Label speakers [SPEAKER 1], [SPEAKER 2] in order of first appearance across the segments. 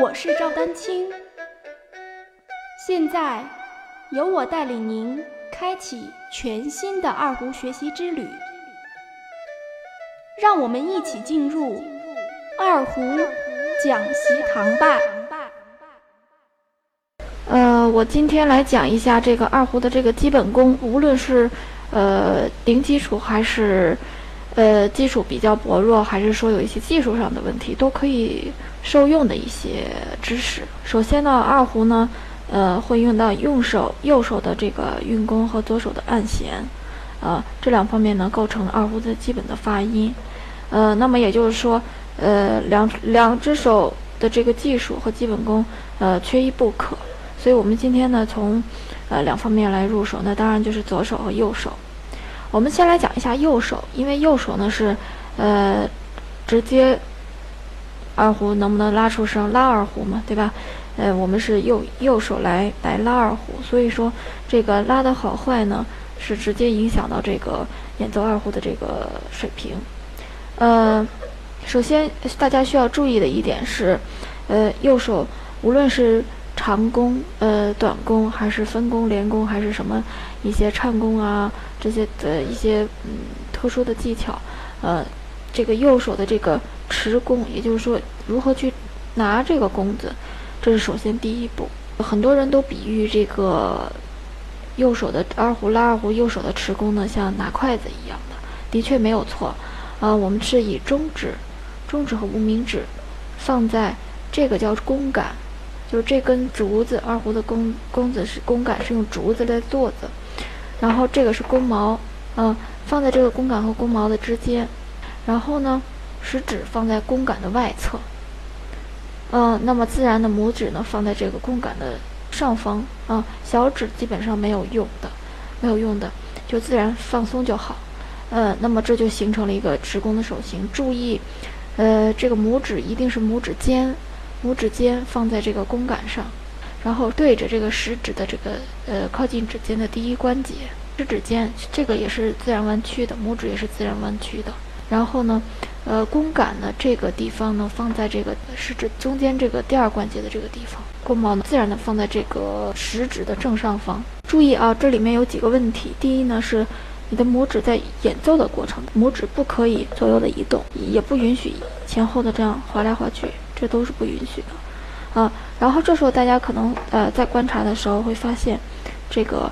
[SPEAKER 1] 我是赵丹青，现在由我带领您开启全新的二胡学习之旅，让我们一起进入二胡讲习堂吧。
[SPEAKER 2] 呃，我今天来讲一下这个二胡的这个基本功，无论是呃零基础还是呃基础比较薄弱，还是说有一些技术上的问题，都可以受用的一些知识。首先呢，二胡呢，呃，会用到用手右手的这个运弓和左手的按弦，呃，这两方面呢，构成了二胡的基本的发音。呃，那么也就是说，呃，两两只手的这个技术和基本功，呃，缺一不可。所以，我们今天呢，从呃两方面来入手。那当然就是左手和右手。我们先来讲一下右手，因为右手呢是呃直接二胡能不能拉出声，拉二胡嘛，对吧？呃，我们是右右手来来拉二胡，所以说这个拉的好坏呢，是直接影响到这个演奏二胡的这个水平。呃，首先大家需要注意的一点是，呃，右手无论是长弓、呃短弓，还是分弓、连弓，还是什么一些颤弓啊，这些的一些嗯特殊的技巧，呃，这个右手的这个持弓，也就是说如何去拿这个弓子，这是首先第一步。很多人都比喻这个右手的二胡拉二胡，右手的持弓呢，像拿筷子一样的，的确没有错。啊，我们是以中指、中指和无名指放在这个叫弓杆。就这根竹子，二胡的弓弓子是弓杆，是用竹子来做的。然后这个是弓毛，嗯，放在这个弓杆和弓毛的之间。然后呢，食指放在弓杆的外侧，嗯，那么自然的拇指呢放在这个弓杆的上方，啊，小指基本上没有用的，没有用的，就自然放松就好。嗯，那么这就形成了一个持弓的手型。注意，呃，这个拇指一定是拇指尖。拇指尖放在这个弓杆上，然后对着这个食指的这个呃靠近指尖的第一关节，食指尖这个也是自然弯曲的，拇指也是自然弯曲的。然后呢，呃弓杆呢这个地方呢放在这个食指中间这个第二关节的这个地方，弓毛呢自然的放在这个食指的正上方。注意啊，这里面有几个问题。第一呢是，你的拇指在演奏的过程，拇指不可以左右的移动，也不允许前后的这样划来划去。这都是不允许的，啊，然后这时候大家可能呃在观察的时候会发现，这个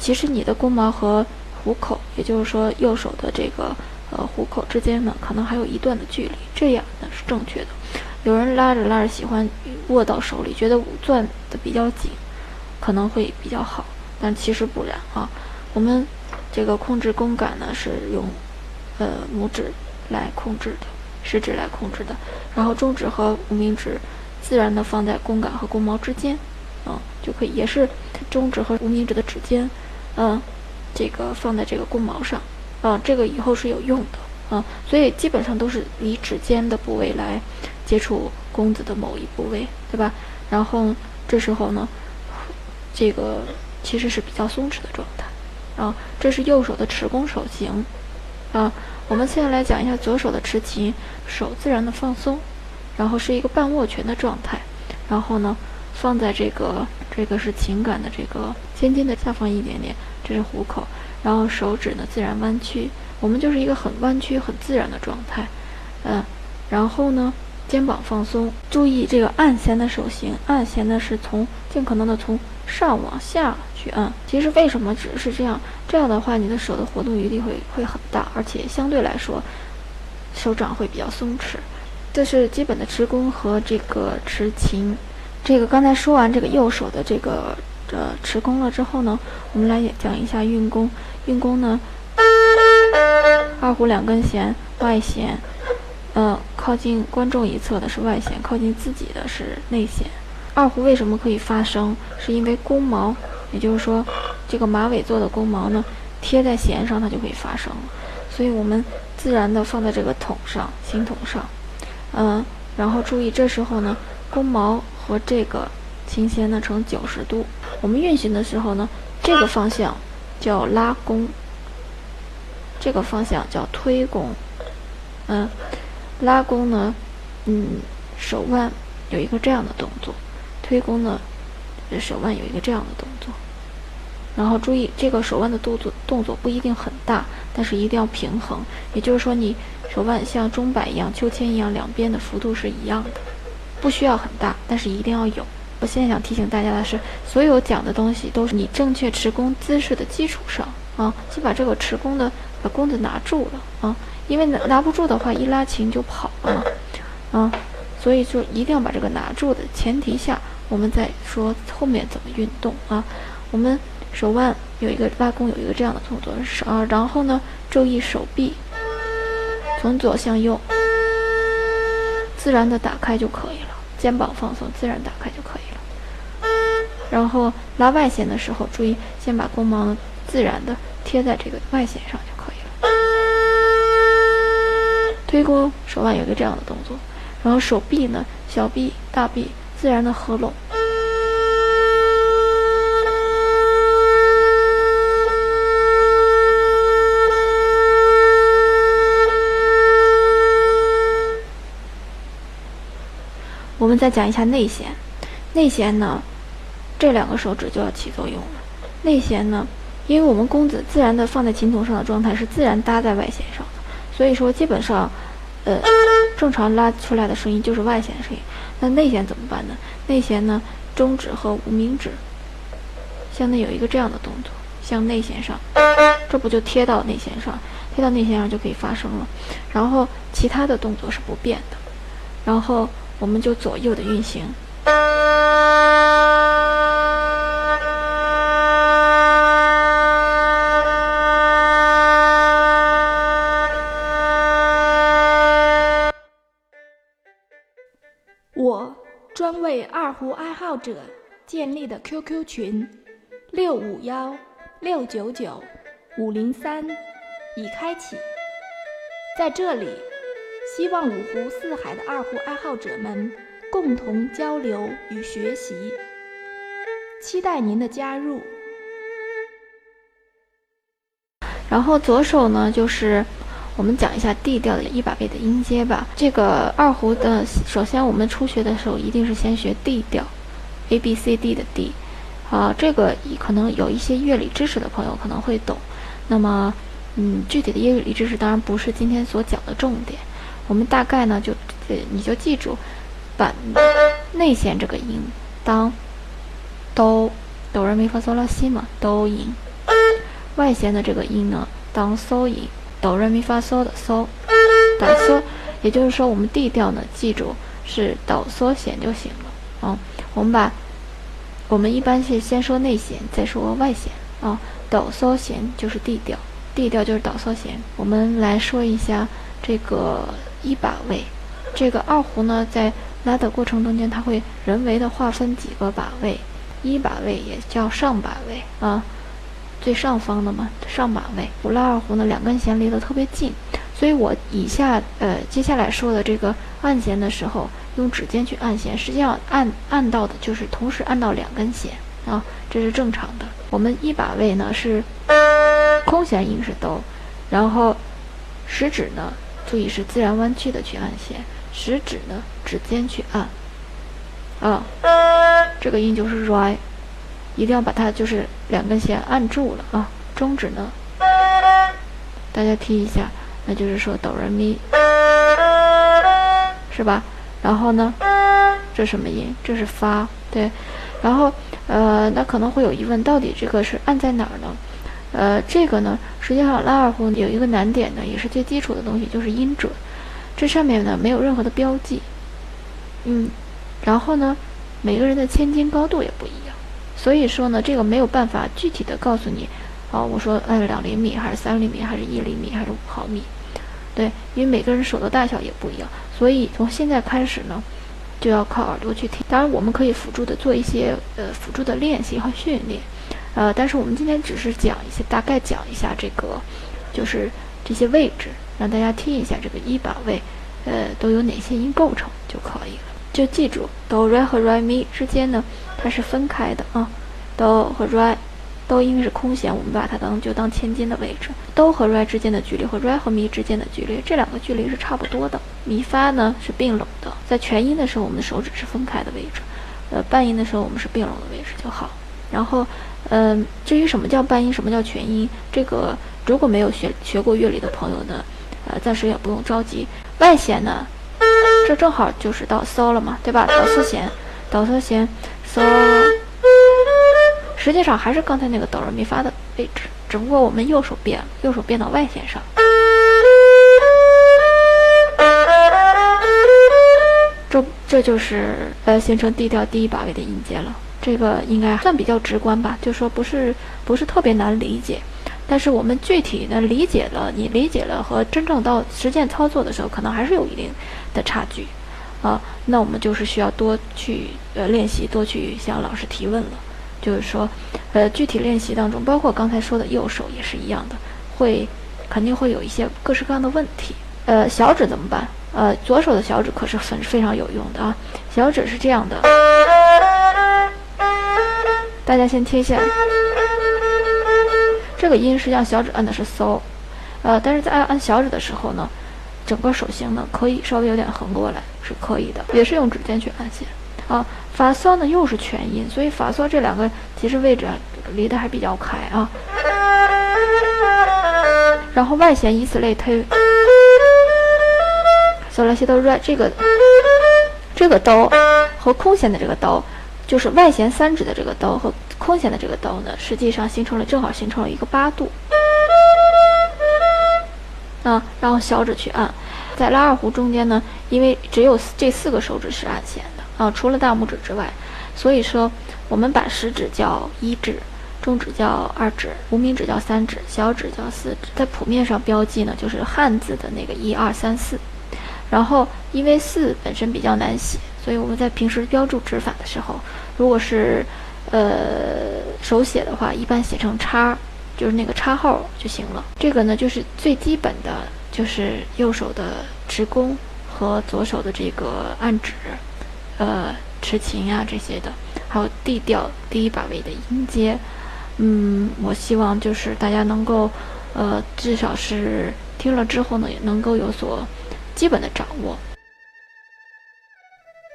[SPEAKER 2] 其实你的弓毛和虎口，也就是说右手的这个呃虎口之间呢，可能还有一段的距离，这样呢是正确的。有人拉着拉着喜欢握到手里，觉得攥的比较紧，可能会比较好，但其实不然啊。我们这个控制弓杆呢是用呃拇指来控制的。食指来控制的，然后中指和无名指自然的放在弓杆和弓毛之间，嗯，就可以，也是中指和无名指的指尖，嗯，这个放在这个弓毛上，啊，这个以后是有用的，啊，所以基本上都是以指尖的部位来接触弓子的某一部位，对吧？然后这时候呢，这个其实是比较松弛的状态，啊，这是右手的持弓手型，啊。我们现在来讲一下左手的持琴，手自然的放松，然后是一个半握拳的状态，然后呢，放在这个这个是情感的这个尖尖的下方一点点，这是虎口，然后手指呢自然弯曲，我们就是一个很弯曲、很自然的状态，嗯，然后呢，肩膀放松，注意这个按弦的手型，按弦呢是从尽可能的从上往下。去按，其实为什么只是这样？这样的话，你的手的活动余地会会很大，而且相对来说，手掌会比较松弛。这是基本的持弓和这个持琴。这个刚才说完这个右手的这个呃持弓了之后呢，我们来讲一下运弓。运弓呢，二胡两根弦，外弦，嗯，靠近观众一侧的是外弦，靠近自己的是内弦。二胡为什么可以发声？是因为弓毛。也就是说，这个马尾做的弓毛呢，贴在弦上，它就可以发声。所以我们自然的放在这个筒上，琴筒上，嗯，然后注意这时候呢，弓毛和这个琴弦呢成九十度。我们运行的时候呢，这个方向叫拉弓，这个方向叫推弓，嗯，拉弓呢，嗯，手腕有一个这样的动作，推弓呢，手腕有一个这样的动作。然后注意，这个手腕的动作动作不一定很大，但是一定要平衡。也就是说，你手腕像钟摆一样、秋千一样，两边的幅度是一样的，不需要很大，但是一定要有。我现在想提醒大家的是，所有讲的东西都是你正确持弓姿势的基础上啊，先把这个持弓的把弓子拿住了啊，因为拿拿不住的话，一拉琴就跑了嘛啊，所以就一定要把这个拿住的前提下，我们再说后面怎么运动啊，我们。手腕有一个拉弓，有一个这样的动作，是啊，然后呢，注意手臂从左向右自然的打开就可以了，肩膀放松，自然打开就可以了。然后拉外弦的时候，注意先把弓芒自然的贴在这个外弦上就可以。推弓，手腕有一个这样的动作，然后手臂呢，小臂、大臂自然的合拢。我们再讲一下内弦，内弦呢，这两个手指就要起作用了。内弦呢，因为我们弓子自然的放在琴筒上的状态是自然搭在外弦上的，所以说基本上，呃，正常拉出来的声音就是外弦声音。那内弦怎么办呢？内弦呢，中指和无名指向内有一个这样的动作，向内弦上，这不就贴到内弦上，贴到内弦上就可以发声了。然后其他的动作是不变的，然后。我们就左右的运行。
[SPEAKER 1] 我专为二胡爱好者建立的 QQ 群：六五幺六九九五零三已开启，在这里。希望五湖四海的二胡爱好者们共同交流与学习，期待您的加入。
[SPEAKER 2] 然后左手呢，就是我们讲一下 D 调的一百倍的音阶吧。这个二胡的，首先我们初学的时候一定是先学 D 调，A B C D 的 D。啊，这个可能有一些乐理知识的朋友可能会懂。那么，嗯，具体的乐理知识当然不是今天所讲的重点。我们大概呢，就呃，你就记住，把内弦这个音当哆哆来咪发嗦拉西嘛，哆音；外弦的这个音呢，当嗦音，哆瑞咪发嗦的嗦，哆嗦。也就是说，我们 D 调呢，记住是哆嗦弦就行了啊。我们把我们一般是先说内弦，再说外弦啊。哆嗦弦就是 D 调，D 调就是哆嗦弦。我们来说一下这个。一把位，这个二胡呢，在拉的过程中间，它会人为的划分几个把位，一把位也叫上把位啊，最上方的嘛，上把位。我拉二胡呢，两根弦离得特别近，所以我以下呃接下来说的这个按弦的时候，用指尖去按弦，实际上按按到的就是同时按到两根弦啊，这是正常的。我们一把位呢是空弦音是哆，然后食指呢。注意是自然弯曲的去按弦，食指呢指尖去按，啊，这个音就是 re，一定要把它就是两根弦按住了啊。中指呢，大家听一下，那就是说哆来咪，是吧？然后呢，这什么音？这是发，对。然后呃，那可能会有疑问，到底这个是按在哪儿呢？呃，这个呢，实际上拉二胡有一个难点呢，也是最基础的东西，就是音准。这上面呢没有任何的标记，嗯，然后呢，每个人的千斤高度也不一样，所以说呢，这个没有办法具体的告诉你，啊，我说按两厘米还是三厘米还是一厘米还是五毫米，对，因为每个人手的大小也不一样，所以从现在开始呢，就要靠耳朵去听。当然，我们可以辅助的做一些呃辅助的练习和训练。呃，但是我们今天只是讲一些，大概讲一下这个，就是这些位置，让大家听一下这个一把位，呃，都有哪些音构成就可以了。就记住，哆、来和来咪之间呢，它是分开的啊，哆和来哆因为是空弦，我们把它当就当千金的位置。哆和 re 之间的距离和 re 和咪之间的距离，这两个距离是差不多的。咪发呢是并拢的，在全音的时候，我们的手指是分开的位置；呃，半音的时候，我们是并拢的位置就好。然后，嗯，至于什么叫半音，什么叫全音，这个如果没有学学过乐理的朋友呢，呃，暂时也不用着急。外弦呢，这正好就是到嗦了嘛，对吧？导四弦，导四弦，嗦。实际上还是刚才那个哆来咪发的位置，只不过我们右手变了，右手变到外弦上。这这就是呃形成 D 调第一把位的音阶了。这个应该算比较直观吧，就说不是不是特别难理解。但是我们具体的理解了，你理解了和真正到实践操作的时候，可能还是有一定的差距啊。那我们就是需要多去呃练习，多去向老师提问了。就是说，呃，具体练习当中，包括刚才说的右手也是一样的，会肯定会有一些各式各样的问题。呃，小指怎么办？呃，左手的小指可是很非常有用的啊。小指是这样的，大家先听一下。这个音实际上小指按的是 so，呃，但是在按小指的时候呢，整个手型呢可以稍微有点横过来，是可以的，也是用指尖去按弦。啊，发嗦呢又是全音，所以发嗦这两个其实位置离得还比较开啊。然后外弦以此类推，嗦来西哆瑞，这个这个哆和空弦的这个哆，就是外弦三指的这个哆和空弦的这个哆呢，实际上形成了正好形成了一个八度。啊，然后小指去按，在拉二胡中间呢，因为只有这四个手指是按弦的。啊，除了大拇指之外，所以说我们把食指叫一指，中指叫二指，无名指叫三指，小指叫四指。在谱面上标记呢，就是汉字的那个一二三四。然后因为四本身比较难写，所以我们在平时标注指法的时候，如果是呃手写的话，一般写成叉，就是那个叉号就行了。这个呢，就是最基本的，就是右手的持弓和左手的这个按指。呃，持琴呀这些的，还有 D 调第一把位的音阶，嗯，我希望就是大家能够，呃，至少是听了之后呢，也能够有所基本的掌握。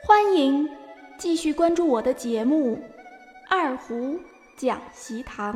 [SPEAKER 1] 欢迎继续关注我的节目《二胡讲习堂》。